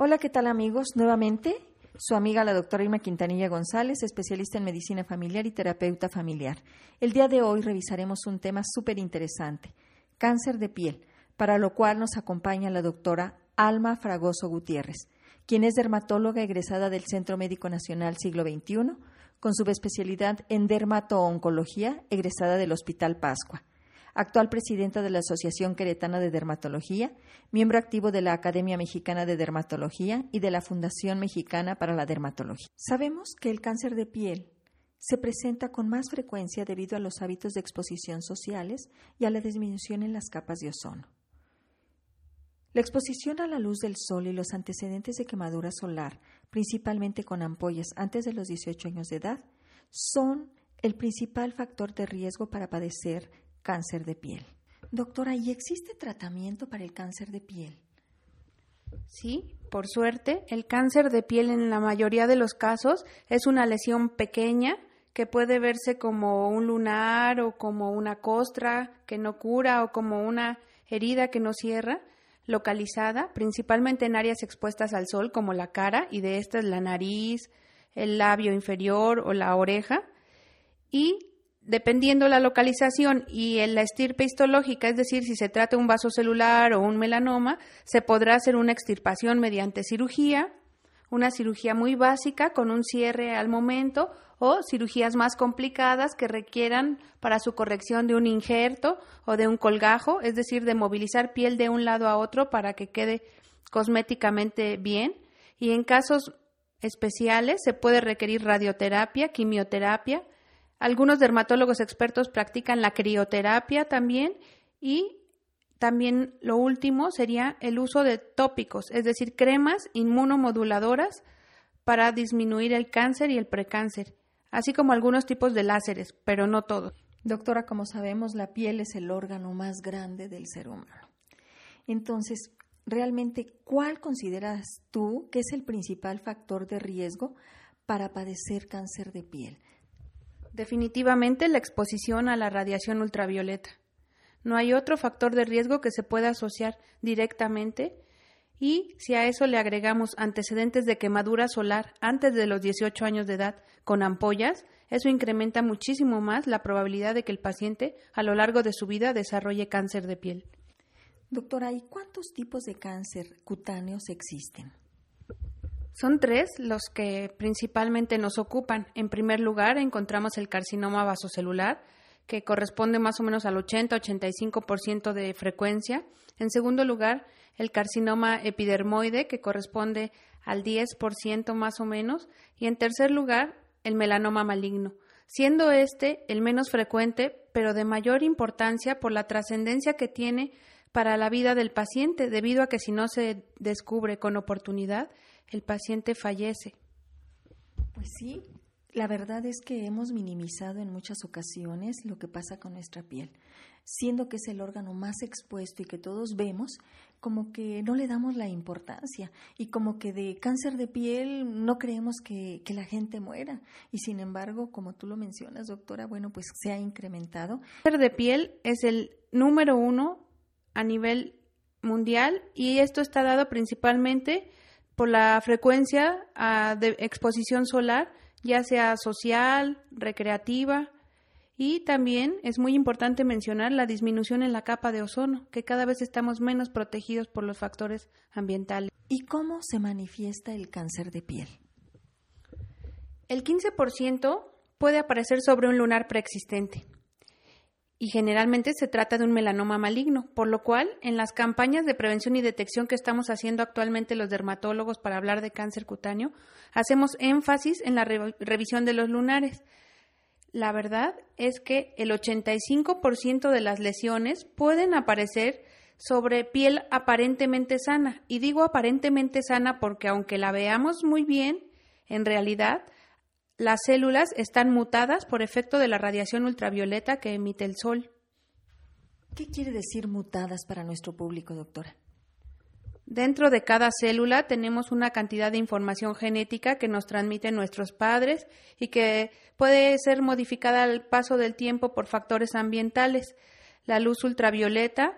Hola, ¿qué tal amigos? Nuevamente, su amiga la doctora Irma Quintanilla González, especialista en medicina familiar y terapeuta familiar. El día de hoy revisaremos un tema súper interesante, cáncer de piel, para lo cual nos acompaña la doctora Alma Fragoso Gutiérrez, quien es dermatóloga egresada del Centro Médico Nacional Siglo XXI, con subespecialidad en dermato-oncología, egresada del Hospital Pascua actual presidenta de la Asociación Queretana de Dermatología, miembro activo de la Academia Mexicana de Dermatología y de la Fundación Mexicana para la Dermatología. Sabemos que el cáncer de piel se presenta con más frecuencia debido a los hábitos de exposición sociales y a la disminución en las capas de ozono. La exposición a la luz del sol y los antecedentes de quemadura solar, principalmente con ampollas antes de los 18 años de edad, son el principal factor de riesgo para padecer cáncer de piel. Doctora, ¿y existe tratamiento para el cáncer de piel? Sí, por suerte, el cáncer de piel en la mayoría de los casos es una lesión pequeña que puede verse como un lunar o como una costra que no cura o como una herida que no cierra, localizada principalmente en áreas expuestas al sol como la cara y de estas la nariz, el labio inferior o la oreja y dependiendo la localización y la estirpe histológica, es decir, si se trata de un vaso celular o un melanoma, se podrá hacer una extirpación mediante cirugía, una cirugía muy básica con un cierre al momento o cirugías más complicadas que requieran para su corrección de un injerto o de un colgajo, es decir, de movilizar piel de un lado a otro para que quede cosméticamente bien. Y en casos especiales se puede requerir radioterapia, quimioterapia, algunos dermatólogos expertos practican la crioterapia también y también lo último sería el uso de tópicos, es decir, cremas inmunomoduladoras para disminuir el cáncer y el precáncer, así como algunos tipos de láseres, pero no todos. Doctora, como sabemos, la piel es el órgano más grande del ser humano. Entonces, realmente, ¿cuál consideras tú que es el principal factor de riesgo para padecer cáncer de piel? Definitivamente la exposición a la radiación ultravioleta. No hay otro factor de riesgo que se pueda asociar directamente y si a eso le agregamos antecedentes de quemadura solar antes de los 18 años de edad con ampollas, eso incrementa muchísimo más la probabilidad de que el paciente a lo largo de su vida desarrolle cáncer de piel. Doctora, ¿y cuántos tipos de cáncer cutáneos existen? Son tres los que principalmente nos ocupan. En primer lugar, encontramos el carcinoma vasocelular, que corresponde más o menos al 80-85% de frecuencia. En segundo lugar, el carcinoma epidermoide, que corresponde al 10% más o menos. Y en tercer lugar, el melanoma maligno, siendo este el menos frecuente, pero de mayor importancia por la trascendencia que tiene para la vida del paciente, debido a que si no se descubre con oportunidad, el paciente fallece. Pues sí, la verdad es que hemos minimizado en muchas ocasiones lo que pasa con nuestra piel, siendo que es el órgano más expuesto y que todos vemos, como que no le damos la importancia y como que de cáncer de piel no creemos que, que la gente muera. Y sin embargo, como tú lo mencionas, doctora, bueno, pues se ha incrementado. El cáncer de piel es el número uno a nivel mundial y esto está dado principalmente por la frecuencia ah, de exposición solar, ya sea social, recreativa, y también es muy importante mencionar la disminución en la capa de ozono, que cada vez estamos menos protegidos por los factores ambientales. ¿Y cómo se manifiesta el cáncer de piel? El 15% puede aparecer sobre un lunar preexistente y generalmente se trata de un melanoma maligno, por lo cual en las campañas de prevención y detección que estamos haciendo actualmente los dermatólogos para hablar de cáncer cutáneo, hacemos énfasis en la revisión de los lunares. La verdad es que el 85% de las lesiones pueden aparecer sobre piel aparentemente sana, y digo aparentemente sana porque aunque la veamos muy bien, en realidad las células están mutadas por efecto de la radiación ultravioleta que emite el sol. ¿Qué quiere decir mutadas para nuestro público, doctora? Dentro de cada célula tenemos una cantidad de información genética que nos transmiten nuestros padres y que puede ser modificada al paso del tiempo por factores ambientales. La luz ultravioleta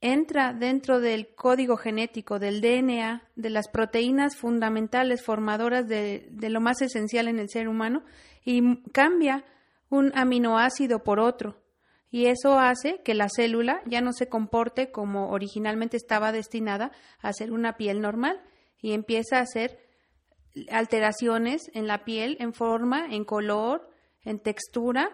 entra dentro del código genético del DNA, de las proteínas fundamentales formadoras de, de, lo más esencial en el ser humano, y cambia un aminoácido por otro. Y eso hace que la célula ya no se comporte como originalmente estaba destinada a ser una piel normal y empieza a hacer alteraciones en la piel, en forma, en color, en textura,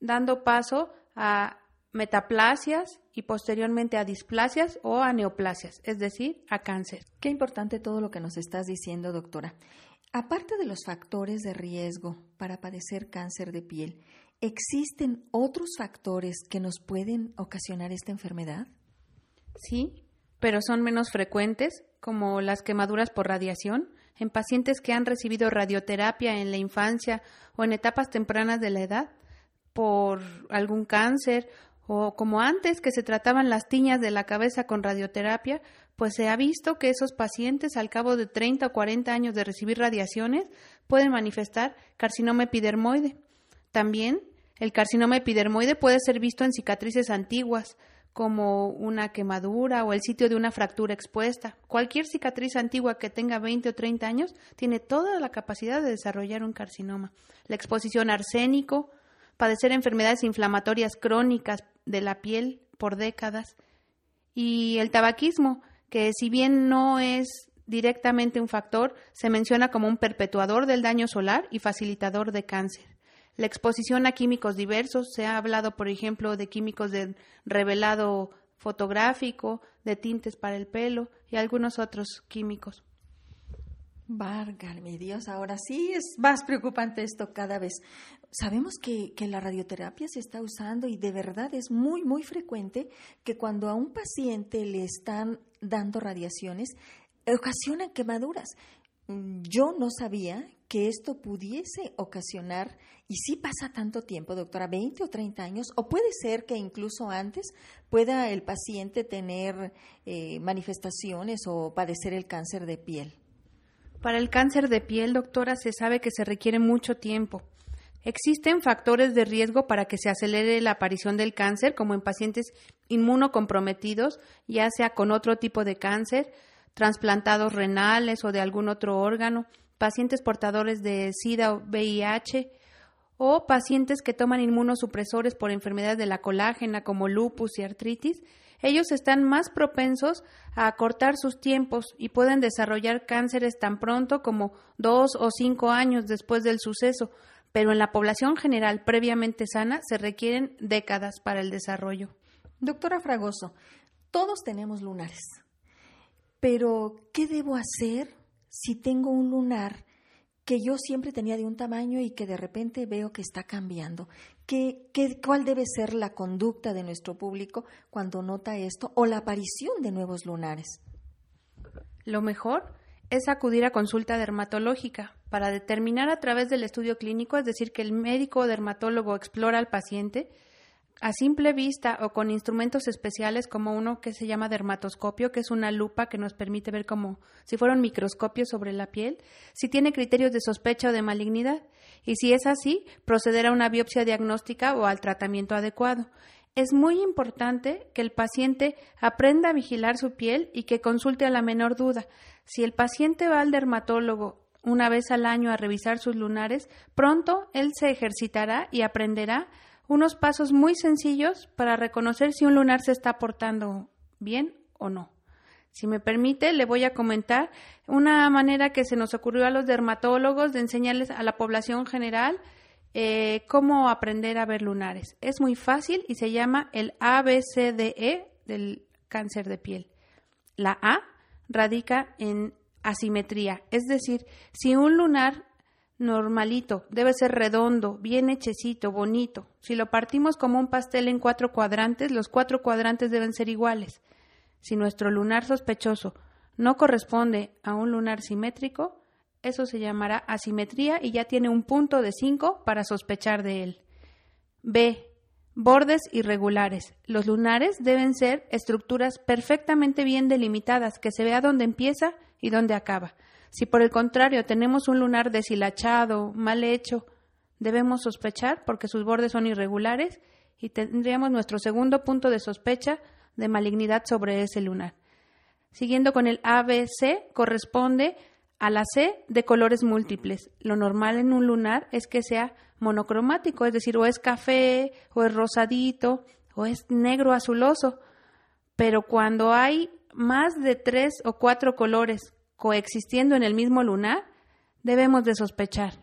dando paso a metaplasias y posteriormente a displasias o a neoplasias, es decir, a cáncer. Qué importante todo lo que nos estás diciendo, doctora. Aparte de los factores de riesgo para padecer cáncer de piel, ¿existen otros factores que nos pueden ocasionar esta enfermedad? Sí, pero son menos frecuentes, como las quemaduras por radiación, en pacientes que han recibido radioterapia en la infancia o en etapas tempranas de la edad por algún cáncer o como antes que se trataban las tiñas de la cabeza con radioterapia, pues se ha visto que esos pacientes al cabo de 30 o 40 años de recibir radiaciones pueden manifestar carcinoma epidermoide. También el carcinoma epidermoide puede ser visto en cicatrices antiguas, como una quemadura o el sitio de una fractura expuesta. Cualquier cicatriz antigua que tenga 20 o 30 años tiene toda la capacidad de desarrollar un carcinoma. La exposición a arsénico, padecer enfermedades inflamatorias crónicas de la piel por décadas y el tabaquismo, que si bien no es directamente un factor, se menciona como un perpetuador del daño solar y facilitador de cáncer. La exposición a químicos diversos, se ha hablado, por ejemplo, de químicos de revelado fotográfico, de tintes para el pelo y algunos otros químicos. Válgame Dios, ahora sí es más preocupante esto cada vez. Sabemos que, la radioterapia se está usando y de verdad es muy, muy frecuente que cuando a un paciente le están dando radiaciones, ocasionan quemaduras. Yo no sabía que esto pudiese ocasionar, y si pasa tanto tiempo, doctora, 20 o 30 años, o puede ser que incluso antes pueda el paciente tener eh, manifestaciones o padecer el cáncer de piel. Para el cáncer de piel, doctora, se sabe que se requiere mucho tiempo. Existen factores de riesgo para que se acelere la aparición del cáncer, como en pacientes inmunocomprometidos, ya sea con otro tipo de cáncer, trasplantados renales o de algún otro órgano, pacientes portadores de SIDA o VIH, o pacientes que toman inmunosupresores por enfermedades de la colágena como lupus y artritis, ellos están más propensos a acortar sus tiempos y pueden desarrollar cánceres tan pronto como dos o cinco años después del suceso, pero en la población general previamente sana se requieren décadas para el desarrollo. Doctora Fragoso, todos tenemos lunares. Pero, ¿qué debo hacer si tengo un lunar que yo siempre tenía de un tamaño y que de repente veo que está cambiando? ¿Qué, qué, cuál debe ser la conducta de nuestro público cuando nota esto o la aparición de nuevos lunares? Lo mejor es acudir a consulta dermatológica para determinar a través del estudio clínico, es decir, que el médico o dermatólogo explora al paciente, a simple vista o con instrumentos especiales como uno que se llama dermatoscopio, que es una lupa que nos permite ver como si fuera un microscopio sobre la piel, si tiene criterios de sospecha o de malignidad, y si es así, proceder a una biopsia diagnóstica o al tratamiento adecuado. Es muy importante que el paciente aprenda a vigilar su piel y que consulte a la menor duda. Si el paciente va al dermatólogo una vez al año a revisar sus lunares, pronto él se ejercitará y aprenderá unos pasos muy sencillos para reconocer si un lunar se está portando bien o no. Si me permite, le voy a comentar una manera que se nos ocurrió a los dermatólogos de enseñarles a la población general eh, cómo aprender a ver lunares. Es muy fácil y se llama el ABCDE del cáncer de piel. La A radica en asimetría, es decir, si un lunar normalito, debe ser redondo, bien hechecito, bonito. Si lo partimos como un pastel en cuatro cuadrantes, los cuatro cuadrantes deben ser iguales. Si nuestro lunar sospechoso no corresponde a un lunar simétrico, eso se llamará asimetría y ya tiene un punto de 5 para sospechar de él. B. Bordes irregulares. Los lunares deben ser estructuras perfectamente bien delimitadas, que se vea dónde empieza y dónde acaba. Si por el contrario tenemos un lunar deshilachado, mal hecho, debemos sospechar porque sus bordes son irregulares y tendríamos nuestro segundo punto de sospecha de malignidad sobre ese lunar. Siguiendo con el ABC, corresponde a la C de colores múltiples. Lo normal en un lunar es que sea monocromático, es decir, o es café, o es rosadito, o es negro azuloso. Pero cuando hay más de tres o cuatro colores coexistiendo en el mismo lunar, debemos de sospechar.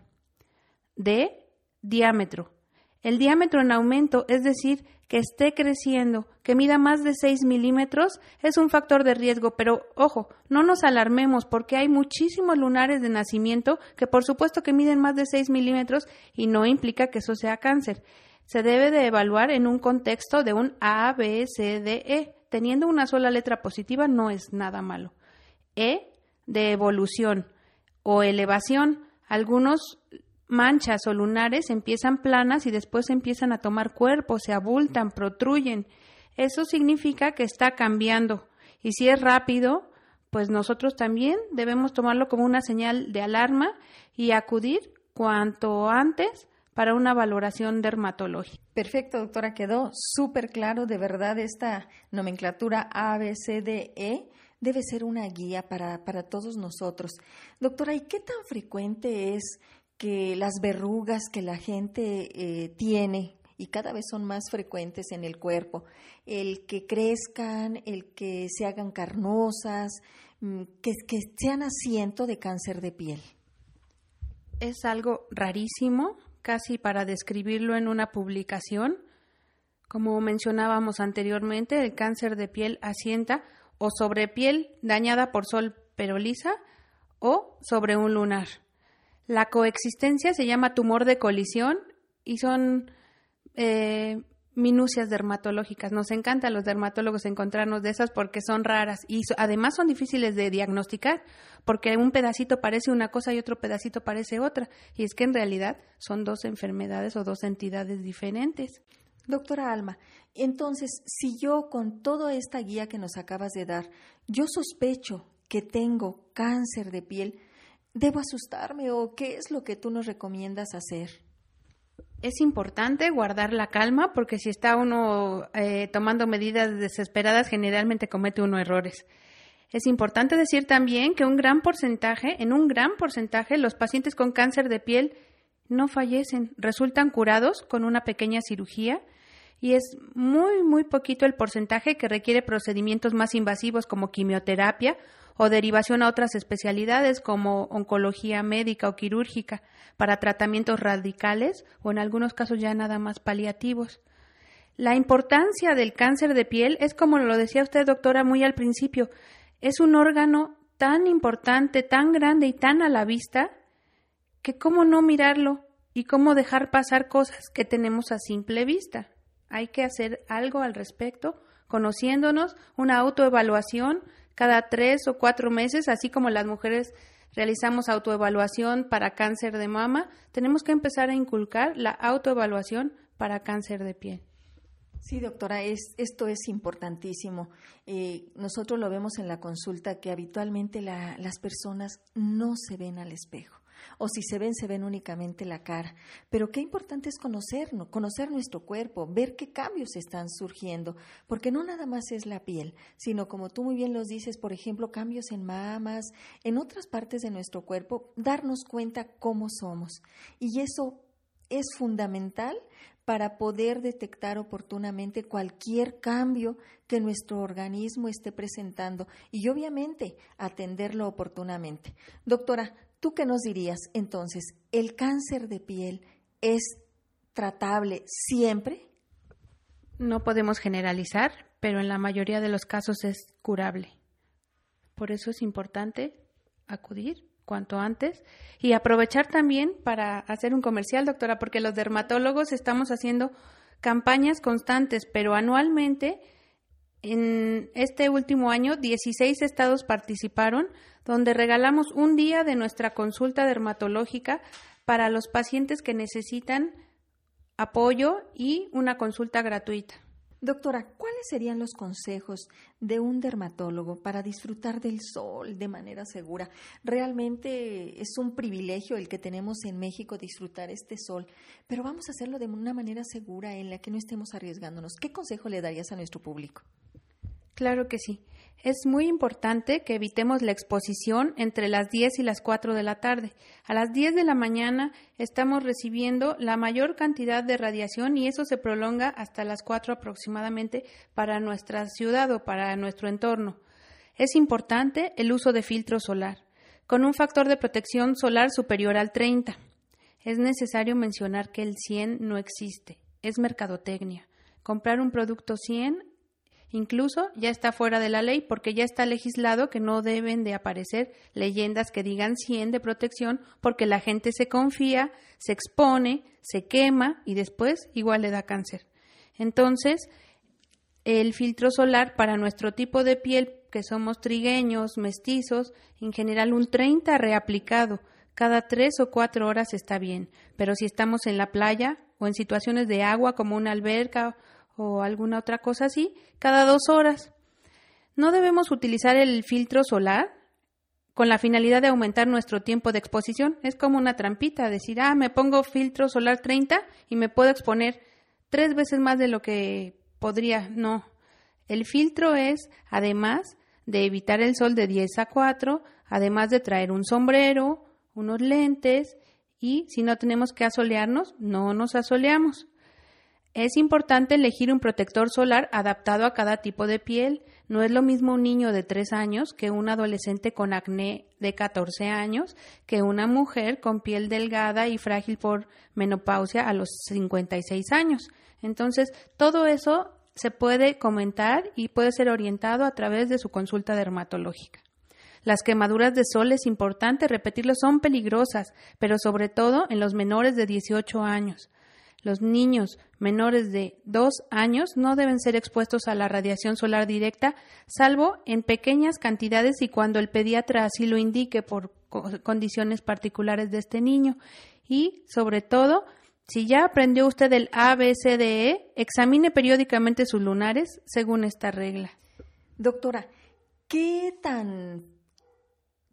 D. Diámetro. El diámetro en aumento, es decir, que esté creciendo, que mida más de 6 milímetros, es un factor de riesgo, pero ojo, no nos alarmemos porque hay muchísimos lunares de nacimiento que por supuesto que miden más de 6 milímetros y no implica que eso sea cáncer. Se debe de evaluar en un contexto de un A, B, C, D, E. Teniendo una sola letra positiva no es nada malo. E de evolución o elevación. Algunos manchas o lunares empiezan planas y después empiezan a tomar cuerpo, se abultan, protruyen. Eso significa que está cambiando. Y si es rápido, pues nosotros también debemos tomarlo como una señal de alarma y acudir cuanto antes para una valoración dermatológica. Perfecto, doctora, quedó súper claro. De verdad, esta nomenclatura A, B, C, D, E debe ser una guía para, para todos nosotros. Doctora, ¿y qué tan frecuente es que las verrugas que la gente eh, tiene y cada vez son más frecuentes en el cuerpo, el que crezcan, el que se hagan carnosas, mm, que, que sean asiento de cáncer de piel? Es algo rarísimo, casi para describirlo en una publicación. Como mencionábamos anteriormente, el cáncer de piel asienta o sobre piel dañada por sol pero lisa o sobre un lunar. La coexistencia se llama tumor de colisión y son eh, minucias dermatológicas. Nos encanta a los dermatólogos encontrarnos de esas porque son raras y además son difíciles de diagnosticar porque un pedacito parece una cosa y otro pedacito parece otra. Y es que en realidad son dos enfermedades o dos entidades diferentes. Doctora Alma, entonces, si yo con toda esta guía que nos acabas de dar, yo sospecho que tengo cáncer de piel, ¿debo asustarme o qué es lo que tú nos recomiendas hacer? Es importante guardar la calma porque si está uno eh, tomando medidas desesperadas, generalmente comete uno errores. Es importante decir también que un gran porcentaje, en un gran porcentaje, los pacientes con cáncer de piel no fallecen, resultan curados con una pequeña cirugía y es muy, muy poquito el porcentaje que requiere procedimientos más invasivos como quimioterapia o derivación a otras especialidades como oncología médica o quirúrgica para tratamientos radicales o en algunos casos ya nada más paliativos. La importancia del cáncer de piel es como lo decía usted, doctora, muy al principio, es un órgano tan importante, tan grande y tan a la vista que cómo no mirarlo y cómo dejar pasar cosas que tenemos a simple vista. Hay que hacer algo al respecto, conociéndonos, una autoevaluación cada tres o cuatro meses, así como las mujeres realizamos autoevaluación para cáncer de mama, tenemos que empezar a inculcar la autoevaluación para cáncer de piel. Sí, doctora, es, esto es importantísimo. Eh, nosotros lo vemos en la consulta que habitualmente las personas no se ven al espejo o si se ven, se ven únicamente la cara. Pero qué importante es conocernos, conocer nuestro cuerpo, ver qué cambios están surgiendo, porque no nada más es la piel, sino como tú muy bien los dices, por ejemplo, cambios en mamas, en otras partes de nuestro cuerpo, darnos cuenta cómo somos. Y eso es fundamental para poder detectar oportunamente cualquier cambio que nuestro organismo esté presentando y obviamente atenderlo oportunamente. Doctora, ¿Tú qué nos dirías entonces? ¿El cáncer de piel es tratable siempre? No podemos generalizar, pero en la mayoría de los casos es curable. Por eso es importante acudir cuanto antes y aprovechar también para hacer un comercial, doctora, porque los dermatólogos estamos haciendo campañas constantes, pero anualmente en este último año 16 estados participaron donde regalamos un día de nuestra consulta dermatológica para los pacientes que necesitan apoyo y una consulta gratuita. Doctora, ¿cuáles serían los consejos de un dermatólogo para disfrutar del sol de manera segura? Realmente es un privilegio el que tenemos en México disfrutar este sol, pero vamos a hacerlo de una manera segura en la que no estemos arriesgándonos. ¿Qué consejo le darías a nuestro público? Claro que sí. Es muy importante que evitemos la exposición entre las 10 y las 4 de la tarde. A las 10 de la mañana estamos recibiendo la mayor cantidad de radiación y eso se prolonga hasta las 4 aproximadamente para nuestra ciudad o para nuestro entorno. Es importante el uso de filtro solar, con un factor de protección solar superior al 30. Es necesario mencionar que el 100 no existe, es mercadotecnia. Comprar un producto 100 Incluso ya está fuera de la ley porque ya está legislado que no deben de aparecer leyendas que digan 100 de protección porque la gente se confía, se expone, se quema y después igual le da cáncer. Entonces, el filtro solar para nuestro tipo de piel, que somos trigueños, mestizos, en general un 30 reaplicado. Cada tres o cuatro horas está bien, pero si estamos en la playa o en situaciones de agua como una alberca o alguna otra cosa así, cada dos horas. No debemos utilizar el filtro solar con la finalidad de aumentar nuestro tiempo de exposición. Es como una trampita, decir, ah, me pongo filtro solar 30 y me puedo exponer tres veces más de lo que podría. No. El filtro es, además de evitar el sol de 10 a 4, además de traer un sombrero, unos lentes y si no tenemos que asolearnos, no nos asoleamos. Es importante elegir un protector solar adaptado a cada tipo de piel. No es lo mismo un niño de 3 años que un adolescente con acné de 14 años, que una mujer con piel delgada y frágil por menopausia a los 56 años. Entonces, todo eso se puede comentar y puede ser orientado a través de su consulta dermatológica. Las quemaduras de sol es importante repetirlo, son peligrosas, pero sobre todo en los menores de 18 años. Los niños menores de dos años no deben ser expuestos a la radiación solar directa, salvo en pequeñas cantidades y cuando el pediatra así lo indique por condiciones particulares de este niño. Y, sobre todo, si ya aprendió usted el ABCDE, examine periódicamente sus lunares según esta regla. Doctora, ¿qué tan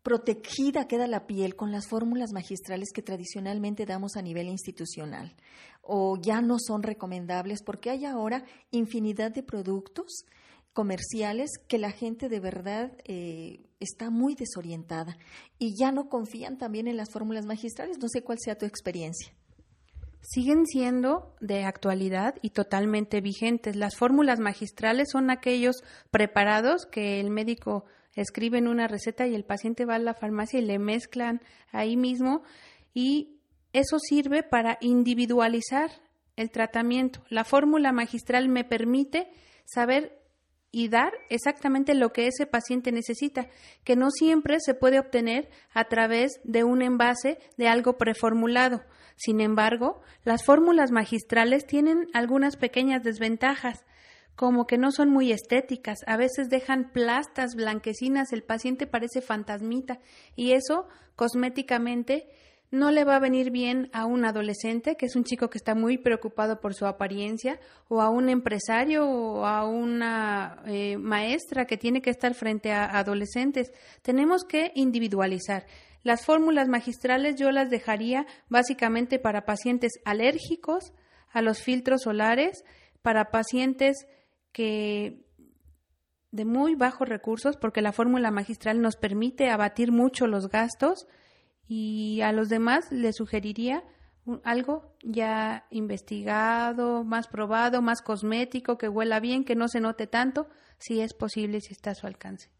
protegida queda la piel con las fórmulas magistrales que tradicionalmente damos a nivel institucional o ya no son recomendables porque hay ahora infinidad de productos comerciales que la gente de verdad eh, está muy desorientada y ya no confían también en las fórmulas magistrales. No sé cuál sea tu experiencia. Siguen siendo de actualidad y totalmente vigentes. Las fórmulas magistrales son aquellos preparados que el médico escriben una receta y el paciente va a la farmacia y le mezclan ahí mismo y eso sirve para individualizar el tratamiento. La fórmula magistral me permite saber y dar exactamente lo que ese paciente necesita, que no siempre se puede obtener a través de un envase de algo preformulado. Sin embargo, las fórmulas magistrales tienen algunas pequeñas desventajas como que no son muy estéticas, a veces dejan plastas blanquecinas, el paciente parece fantasmita y eso cosméticamente no le va a venir bien a un adolescente, que es un chico que está muy preocupado por su apariencia, o a un empresario o a una eh, maestra que tiene que estar frente a adolescentes. Tenemos que individualizar. Las fórmulas magistrales yo las dejaría básicamente para pacientes alérgicos a los filtros solares, para pacientes que de muy bajos recursos, porque la fórmula magistral nos permite abatir mucho los gastos y a los demás les sugeriría algo ya investigado, más probado, más cosmético, que huela bien, que no se note tanto, si es posible, si está a su alcance.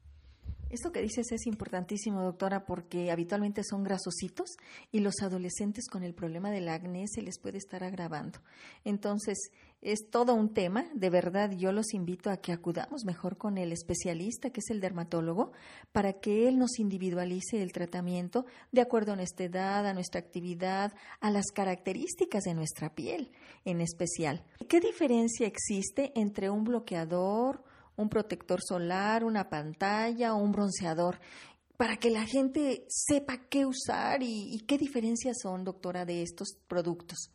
Esto que dices es importantísimo, doctora, porque habitualmente son grasositos y los adolescentes con el problema del acné se les puede estar agravando. Entonces, es todo un tema. De verdad, yo los invito a que acudamos mejor con el especialista, que es el dermatólogo, para que él nos individualice el tratamiento de acuerdo a nuestra edad, a nuestra actividad, a las características de nuestra piel en especial. ¿Qué diferencia existe entre un bloqueador, un protector solar, una pantalla o un bronceador, para que la gente sepa qué usar y, qué diferencias son, doctora, de estos productos.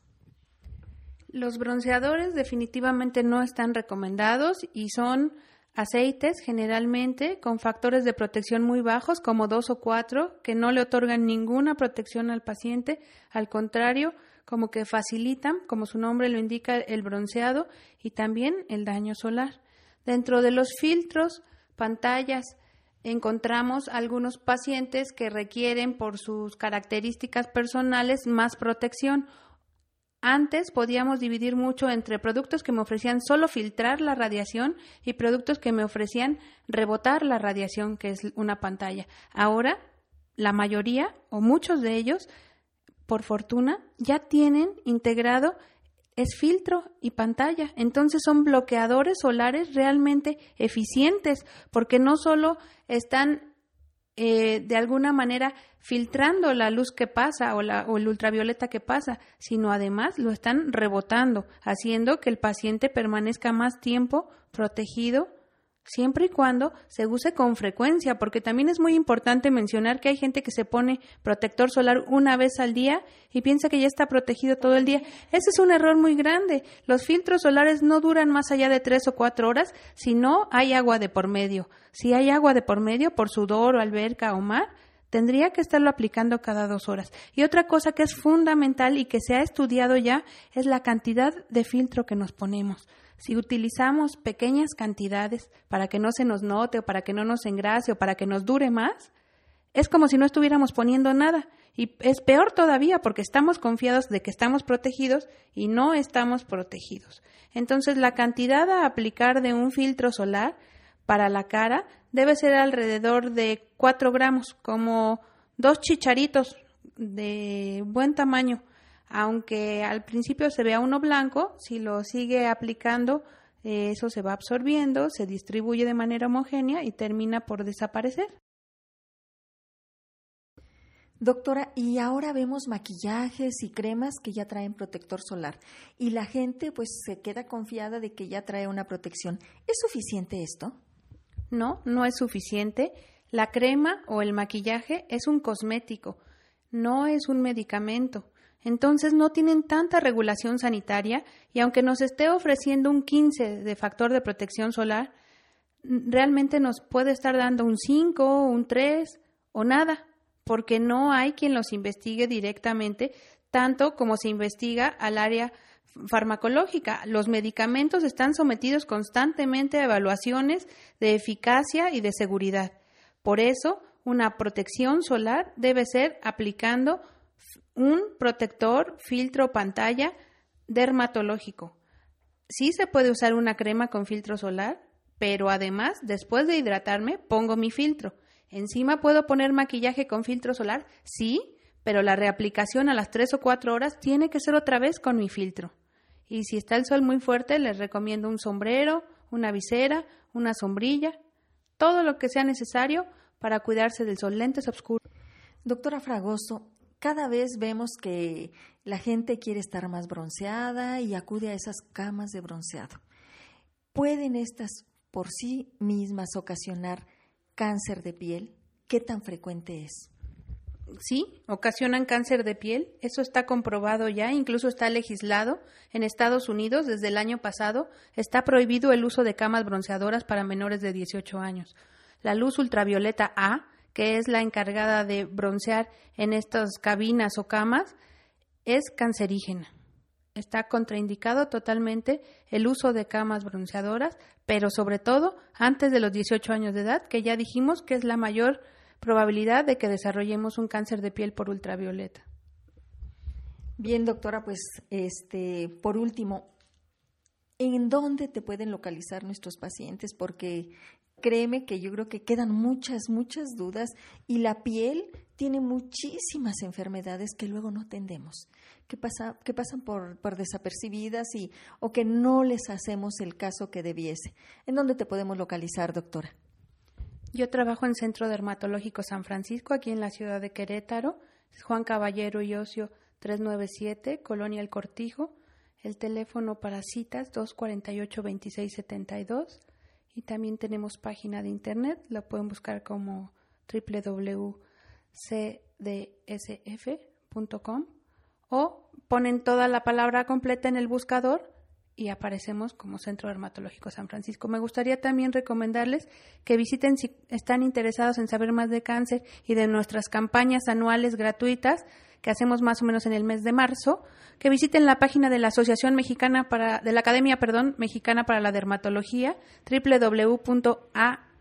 Los bronceadores definitivamente no están recomendados y son aceites generalmente con factores de protección muy bajos, como dos o cuatro, que no le otorgan ninguna protección al paciente, al contrario, como que facilitan, como su nombre lo indica, el bronceado y también el daño solar. Dentro de los filtros, pantallas, encontramos algunos pacientes que requieren por sus características personales más protección. Antes podíamos dividir mucho entre productos que me ofrecían solo filtrar la radiación y productos que me ofrecían rebotar la radiación, que es una pantalla. Ahora, la mayoría o muchos de ellos, por fortuna, ya tienen integrado es filtro y pantalla. Entonces son bloqueadores solares realmente eficientes porque no solo están eh, de alguna manera filtrando la luz que pasa o, la, o el ultravioleta que pasa, sino además lo están rebotando, haciendo que el paciente permanezca más tiempo protegido siempre y cuando se use con frecuencia, porque también es muy importante mencionar que hay gente que se pone protector solar una vez al día y piensa que ya está protegido todo el día. Ese es un error muy grande. Los filtros solares no duran más allá de tres o cuatro horas si no hay agua de por medio. Si hay agua de por medio, por sudor o alberca o mar, tendría que estarlo aplicando cada dos horas. Y otra cosa que es fundamental y que se ha estudiado ya es la cantidad de filtro que nos ponemos. Si utilizamos pequeñas cantidades para que no se nos note o para que no nos engrase o para que nos dure más, es como si no estuviéramos poniendo nada. Y es peor todavía porque estamos confiados de que estamos protegidos y no estamos protegidos. Entonces la cantidad a aplicar de un filtro solar para la cara debe ser alrededor de 4 gramos, como dos chicharitos de buen tamaño aunque al principio se vea uno blanco, si lo sigue aplicando, eh, eso se va absorbiendo, se distribuye de manera homogénea y termina por desaparecer. Doctora, y ahora vemos maquillajes y cremas que ya traen protector solar y la gente pues se queda confiada de que ya trae una protección. ¿Es suficiente esto? No, no es suficiente. La crema o el maquillaje es un cosmético, no es un medicamento entonces no tienen tanta regulación sanitaria y aunque nos esté ofreciendo un 15 de factor de protección solar, realmente nos puede estar dando un 5, un 3 o nada, porque no hay quien los investigue directamente, tanto como se investiga al área farmacológica. Los medicamentos están sometidos constantemente a evaluaciones de eficacia y de seguridad. Por eso, una protección solar debe ser aplicando un protector filtro pantalla dermatológico. Sí se puede usar una crema con filtro solar, pero además, después de hidratarme, pongo mi filtro. Encima puedo poner maquillaje con filtro solar, sí, pero la reaplicación a las 3 o 4 horas tiene que ser otra vez con mi filtro. Y si está el sol muy fuerte, les recomiendo un sombrero, una visera, una sombrilla, todo lo que sea necesario para cuidarse del sol, lentes oscuros. Doctora Fragoso, cada vez vemos que la gente quiere estar más bronceada y acude a esas camas de bronceado. ¿Pueden estas por sí mismas ocasionar cáncer de piel? ¿Qué tan frecuente es? Sí, ocasionan cáncer de piel. Eso está comprobado ya, incluso está legislado. En Estados Unidos, desde el año pasado, está prohibido el uso de camas bronceadoras para menores de 18 años. La luz ultravioleta A que es la encargada de broncear en estas cabinas o camas, es cancerígena. Está contraindicado totalmente el uso de camas bronceadoras, pero sobre todo antes de los 18 años de edad, que ya dijimos que es la mayor probabilidad de que desarrollemos un cáncer de piel por ultravioleta. Bien, doctora, pues este, por último, ¿en dónde te pueden localizar nuestros pacientes? Porque créeme que yo creo que quedan muchas, muchas dudas y la piel tiene muchísimas enfermedades que luego no atendemos, que, pasa, que pasan por, por desapercibidas y, o que no les hacemos el caso que debiese. ¿En dónde te podemos localizar, doctora? Yo trabajo en Centro Dermatológico San Francisco, aquí en la ciudad de Querétaro. Juan Caballero y Ocio 397, Colonia El Cortijo. El teléfono para citas 248-2672 y también tenemos página de internet, la pueden buscar como www.cdsf.com o ponen toda la palabra completa en el buscador y aparecemos como Centro Dermatológico San Francisco. Me gustaría también recomendarles que visiten si están interesados en saber más de cáncer y de nuestras campañas anuales gratuitas que hacemos más o menos en el mes de marzo, que visiten la página de la Asociación Mexicana para de la Academia, perdón, Mexicana para la Dermatología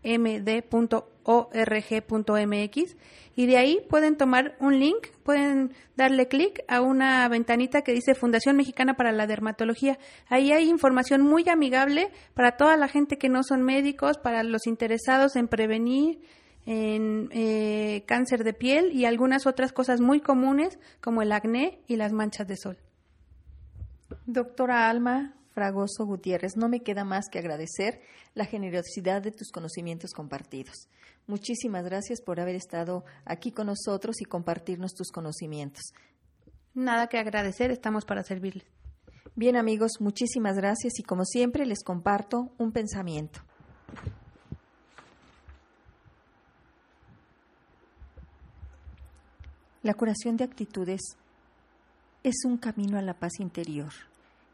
www.amd.org.mx y de ahí pueden tomar un link, pueden darle clic a una ventanita que dice Fundación Mexicana para la Dermatología. Ahí hay información muy amigable para toda la gente que no son médicos, para los interesados en prevenir en eh, cáncer de piel y algunas otras cosas muy comunes como el acné y las manchas de sol. Doctora Alma Fragoso Gutiérrez, no me queda más que agradecer la generosidad de tus conocimientos compartidos. Muchísimas gracias por haber estado aquí con nosotros y compartirnos tus conocimientos. Nada que agradecer, estamos para servirles. Bien amigos, muchísimas gracias y como siempre les comparto un pensamiento. La curación de actitudes es un camino a la paz interior,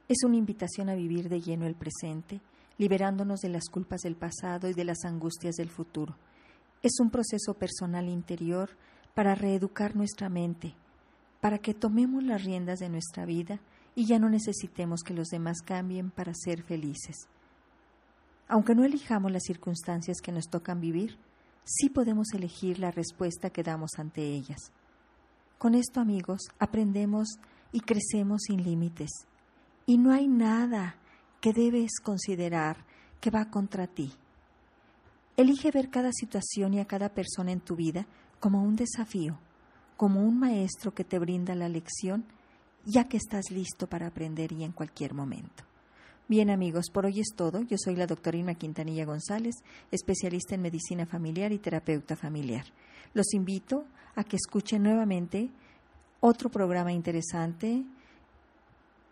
es una invitación a vivir de lleno el presente, liberándonos de las culpas del pasado y de las angustias del futuro. Es un proceso personal interior para reeducar nuestra mente, para que tomemos las riendas de nuestra vida y ya no necesitemos que los demás cambien para ser felices. Aunque no elijamos las circunstancias que nos tocan vivir, sí podemos elegir la respuesta que damos ante ellas. Con esto, amigos, aprendemos y crecemos sin límites. Y no hay nada que debes considerar que va contra ti. Elige ver cada situación y a cada persona en tu vida como un desafío, como un maestro que te brinda la lección, ya que estás listo para aprender y en cualquier momento. Bien amigos, por hoy es todo. Yo soy la doctora Irma Quintanilla González, especialista en medicina familiar y terapeuta familiar. Los invito a que escuchen nuevamente otro programa interesante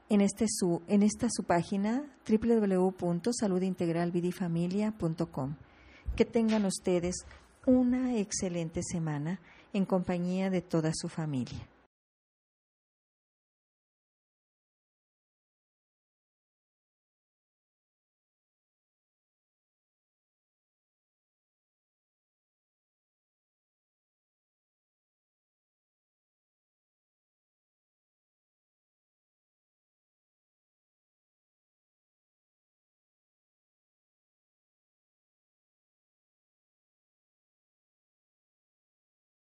en, este su, en esta su página www.saludintegralvidifamilia.com. Que tengan ustedes una excelente semana en compañía de toda su familia.